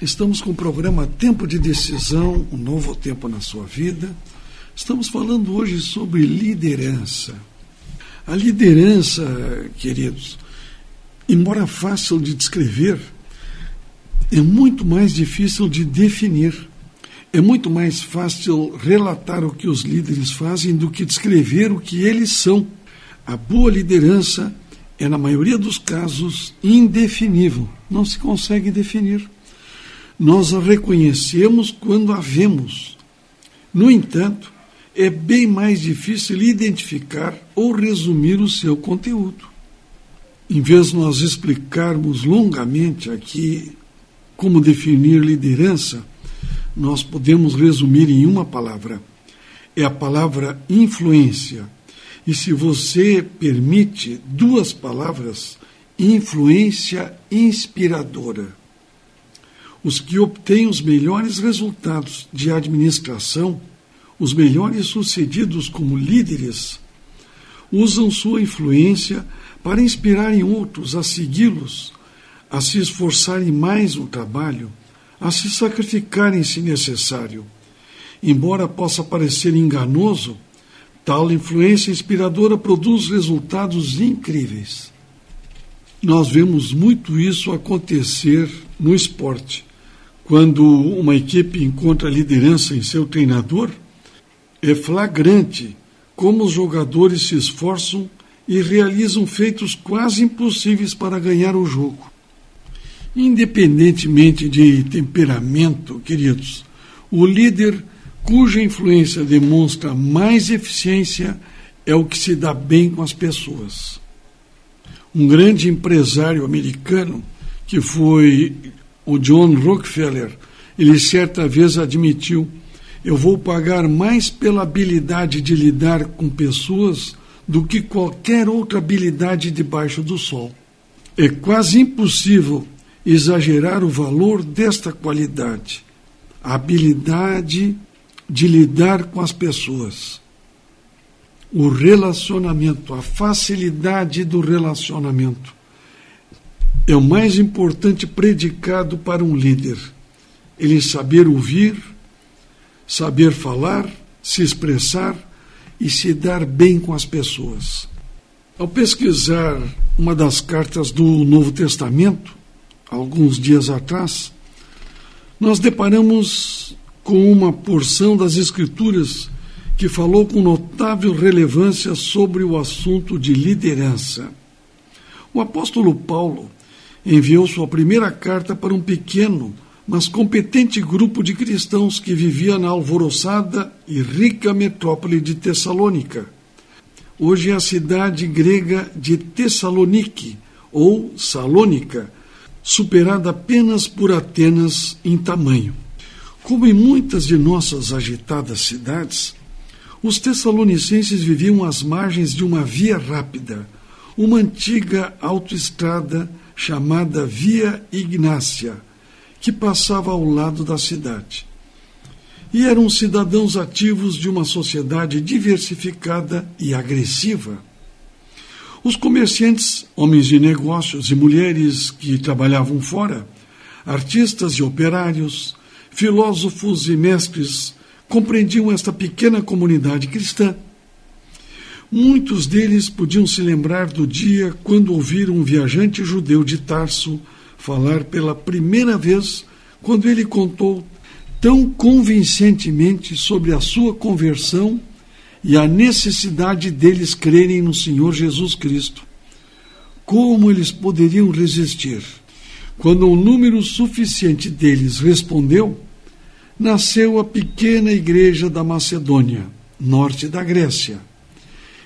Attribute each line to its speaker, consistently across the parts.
Speaker 1: Estamos com o programa Tempo de Decisão, um novo tempo na sua vida. Estamos falando hoje sobre liderança. A liderança, queridos, embora fácil de descrever, é muito mais difícil de definir. É muito mais fácil relatar o que os líderes fazem do que descrever o que eles são. A boa liderança é, na maioria dos casos, indefinível, não se consegue definir. Nós a reconhecemos quando a vemos. No entanto, é bem mais difícil identificar ou resumir o seu conteúdo. Em vez de nós explicarmos longamente aqui como definir liderança, nós podemos resumir em uma palavra. É a palavra influência. E se você permite duas palavras, influência inspiradora. Os que obtêm os melhores resultados de administração, os melhores sucedidos como líderes, usam sua influência para inspirarem outros a segui-los, a se esforçarem mais no trabalho, a se sacrificarem se necessário. Embora possa parecer enganoso, tal influência inspiradora produz resultados incríveis. Nós vemos muito isso acontecer no esporte. Quando uma equipe encontra liderança em seu treinador, é flagrante como os jogadores se esforçam e realizam feitos quase impossíveis para ganhar o jogo. Independentemente de temperamento, queridos, o líder cuja influência demonstra mais eficiência é o que se dá bem com as pessoas. Um grande empresário americano, que foi o John Rockefeller, ele certa vez admitiu: eu vou pagar mais pela habilidade de lidar com pessoas do que qualquer outra habilidade debaixo do sol. É quase impossível exagerar o valor desta qualidade, a habilidade de lidar com as pessoas. O relacionamento, a facilidade do relacionamento é o mais importante predicado para um líder. Ele saber ouvir, saber falar, se expressar e se dar bem com as pessoas. Ao pesquisar uma das cartas do Novo Testamento, alguns dias atrás, nós deparamos com uma porção das Escrituras que falou com notável relevância sobre o assunto de liderança. O apóstolo Paulo enviou sua primeira carta para um pequeno, mas competente grupo de cristãos que vivia na alvoroçada e rica metrópole de Tessalônica. Hoje é a cidade grega de Tessalonique, ou Salônica, superada apenas por Atenas em tamanho. Como em muitas de nossas agitadas cidades, os tessalonicenses viviam às margens de uma via rápida, uma antiga autoestrada chamada Via Ignácia, que passava ao lado da cidade. E eram cidadãos ativos de uma sociedade diversificada e agressiva. Os comerciantes, homens de negócios e mulheres que trabalhavam fora, artistas e operários, filósofos e mestres compreendiam esta pequena comunidade cristã. Muitos deles podiam se lembrar do dia quando ouviram um viajante judeu de Tarso falar pela primeira vez, quando ele contou tão convincentemente sobre a sua conversão e a necessidade deles crerem no Senhor Jesus Cristo. Como eles poderiam resistir? Quando um número suficiente deles respondeu, nasceu a pequena igreja da Macedônia, norte da Grécia.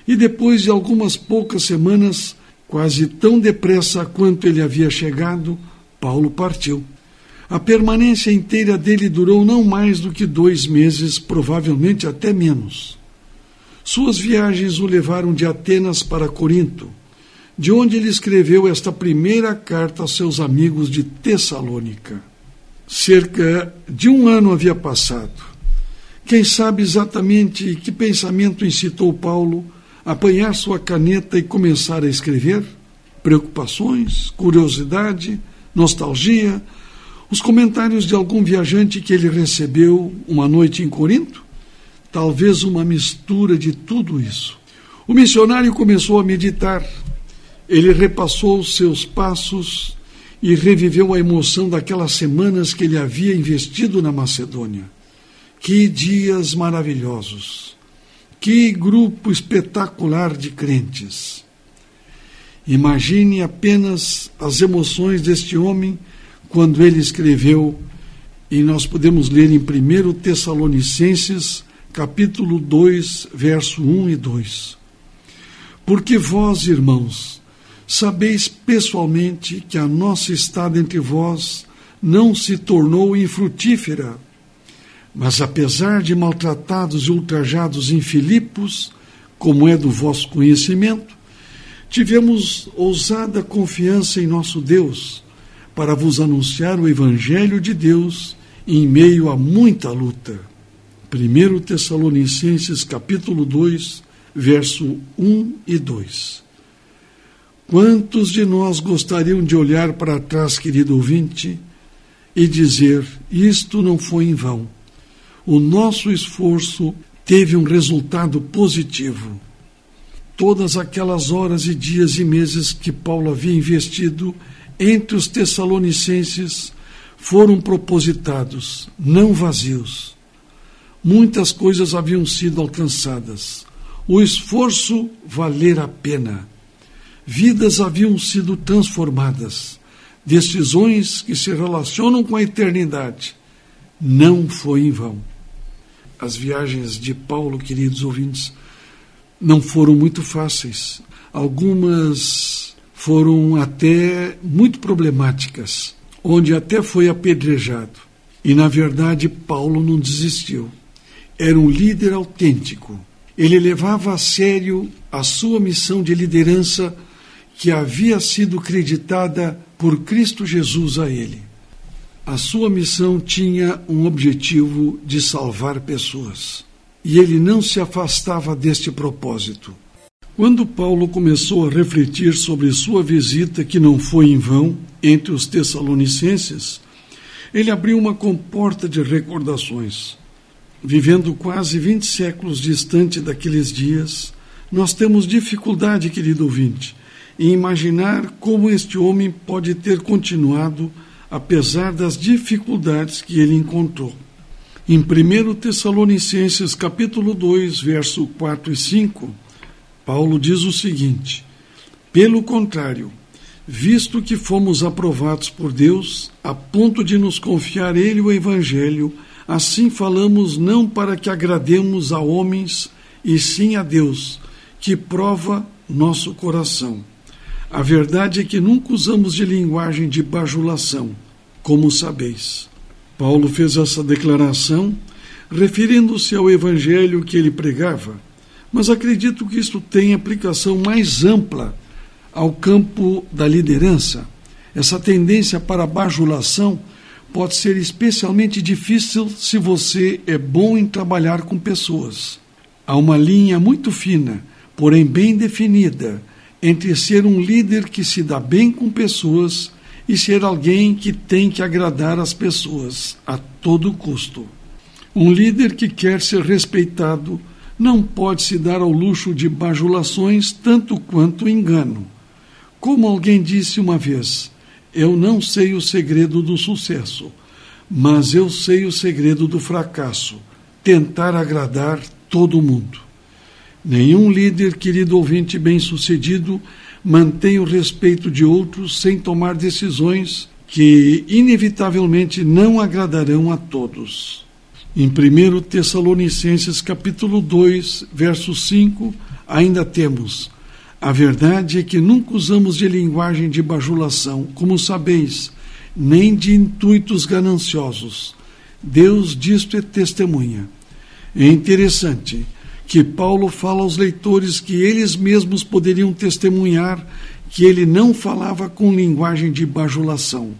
Speaker 1: E depois de algumas poucas semanas, quase tão depressa quanto ele havia chegado, Paulo partiu. A permanência inteira dele durou não mais do que dois meses, provavelmente até menos. Suas viagens o levaram de Atenas para Corinto de onde ele escreveu esta primeira carta aos seus amigos de Tessalônica. Cerca de um ano havia passado. Quem sabe exatamente que pensamento incitou Paulo apanhar sua caneta e começar a escrever? Preocupações, curiosidade, nostalgia Os comentários de algum viajante que ele recebeu uma noite em Corinto? Talvez uma mistura de tudo isso. O missionário começou a meditar. Ele repassou seus passos e reviveu a emoção daquelas semanas que ele havia investido na Macedônia. Que dias maravilhosos! Que grupo espetacular de crentes! Imagine apenas as emoções deste homem quando ele escreveu, e nós podemos ler em 1 Tessalonicenses, capítulo 2, verso 1 e 2. Porque vós, irmãos, sabeis pessoalmente que a nossa estada entre vós não se tornou infrutífera, mas apesar de maltratados e ultrajados em Filipos, como é do vosso conhecimento, tivemos ousada confiança em nosso Deus para vos anunciar o Evangelho de Deus em meio a muita luta. 1 Tessalonicenses capítulo 2, verso 1 e 2. Quantos de nós gostariam de olhar para trás, querido ouvinte, e dizer: isto não foi em vão. O nosso esforço teve um resultado positivo. Todas aquelas horas e dias e meses que Paulo havia investido entre os Tessalonicenses foram propositados, não vazios. Muitas coisas haviam sido alcançadas. O esforço valer a pena. Vidas haviam sido transformadas. Decisões que se relacionam com a eternidade. Não foi em vão. As viagens de Paulo, queridos ouvintes, não foram muito fáceis. Algumas foram até muito problemáticas, onde até foi apedrejado. E, na verdade, Paulo não desistiu. Era um líder autêntico ele levava a sério a sua missão de liderança que havia sido creditada por Cristo Jesus a ele. A sua missão tinha um objetivo de salvar pessoas. E ele não se afastava deste propósito. Quando Paulo começou a refletir sobre sua visita, que não foi em vão, entre os Tessalonicenses, ele abriu uma comporta de recordações vivendo quase 20 séculos distante daqueles dias, nós temos dificuldade, querido ouvinte, em imaginar como este homem pode ter continuado apesar das dificuldades que ele encontrou. Em 1 Tessalonicenses capítulo 2, verso 4 e 5, Paulo diz o seguinte: Pelo contrário, visto que fomos aprovados por Deus, a ponto de nos confiar ele o evangelho, Assim falamos não para que agrademos a homens, e sim a Deus, que prova nosso coração. A verdade é que nunca usamos de linguagem de bajulação, como sabeis. Paulo fez essa declaração referindo-se ao evangelho que ele pregava, mas acredito que isto tem aplicação mais ampla ao campo da liderança. Essa tendência para bajulação pode ser especialmente difícil se você é bom em trabalhar com pessoas. Há uma linha muito fina, porém bem definida, entre ser um líder que se dá bem com pessoas e ser alguém que tem que agradar as pessoas a todo custo. Um líder que quer ser respeitado não pode se dar ao luxo de bajulações tanto quanto engano. Como alguém disse uma vez, eu não sei o segredo do sucesso, mas eu sei o segredo do fracasso: tentar agradar todo mundo. Nenhum líder, querido ouvinte bem-sucedido, mantém o respeito de outros sem tomar decisões que inevitavelmente não agradarão a todos. Em 1 Tessalonicenses capítulo 2, verso 5, ainda temos a verdade é que nunca usamos de linguagem de bajulação, como sabeis, nem de intuitos gananciosos. Deus disto é testemunha. É interessante que Paulo fala aos leitores que eles mesmos poderiam testemunhar que ele não falava com linguagem de bajulação.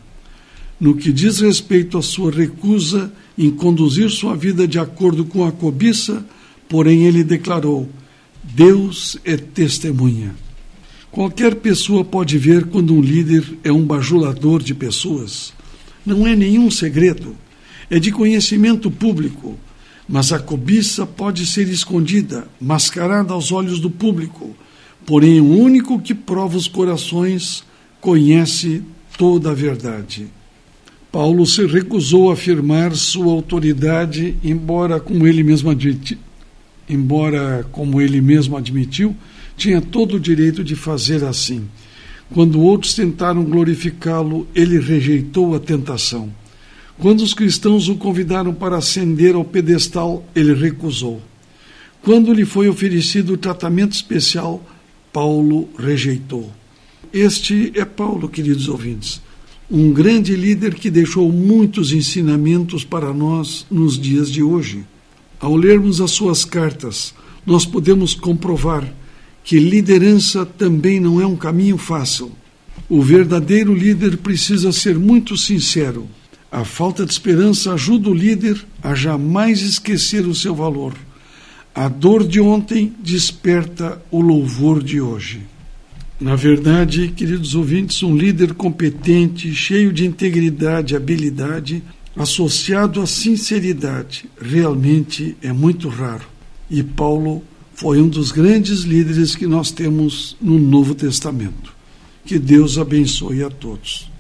Speaker 1: No que diz respeito à sua recusa em conduzir sua vida de acordo com a cobiça, porém ele declarou: Deus é testemunha. Qualquer pessoa pode ver quando um líder é um bajulador de pessoas. não é nenhum segredo, é de conhecimento público, mas a cobiça pode ser escondida, mascarada aos olhos do público. Porém, o único que prova os corações conhece toda a verdade. Paulo se recusou a afirmar sua autoridade, embora como ele mesmo admiti, embora como ele mesmo admitiu, tinha todo o direito de fazer assim. Quando outros tentaram glorificá-lo, ele rejeitou a tentação. Quando os cristãos o convidaram para ascender ao pedestal, ele recusou. Quando lhe foi oferecido o tratamento especial, Paulo rejeitou. Este é Paulo, queridos ouvintes, um grande líder que deixou muitos ensinamentos para nós nos dias de hoje. Ao lermos as suas cartas, nós podemos comprovar que liderança também não é um caminho fácil. O verdadeiro líder precisa ser muito sincero, a falta de esperança ajuda o líder a jamais esquecer o seu valor. A dor de ontem desperta o louvor de hoje. Na verdade, queridos ouvintes, um líder competente, cheio de integridade e habilidade, associado à sinceridade, realmente é muito raro. E Paulo foi um dos grandes líderes que nós temos no Novo Testamento. Que Deus abençoe a todos.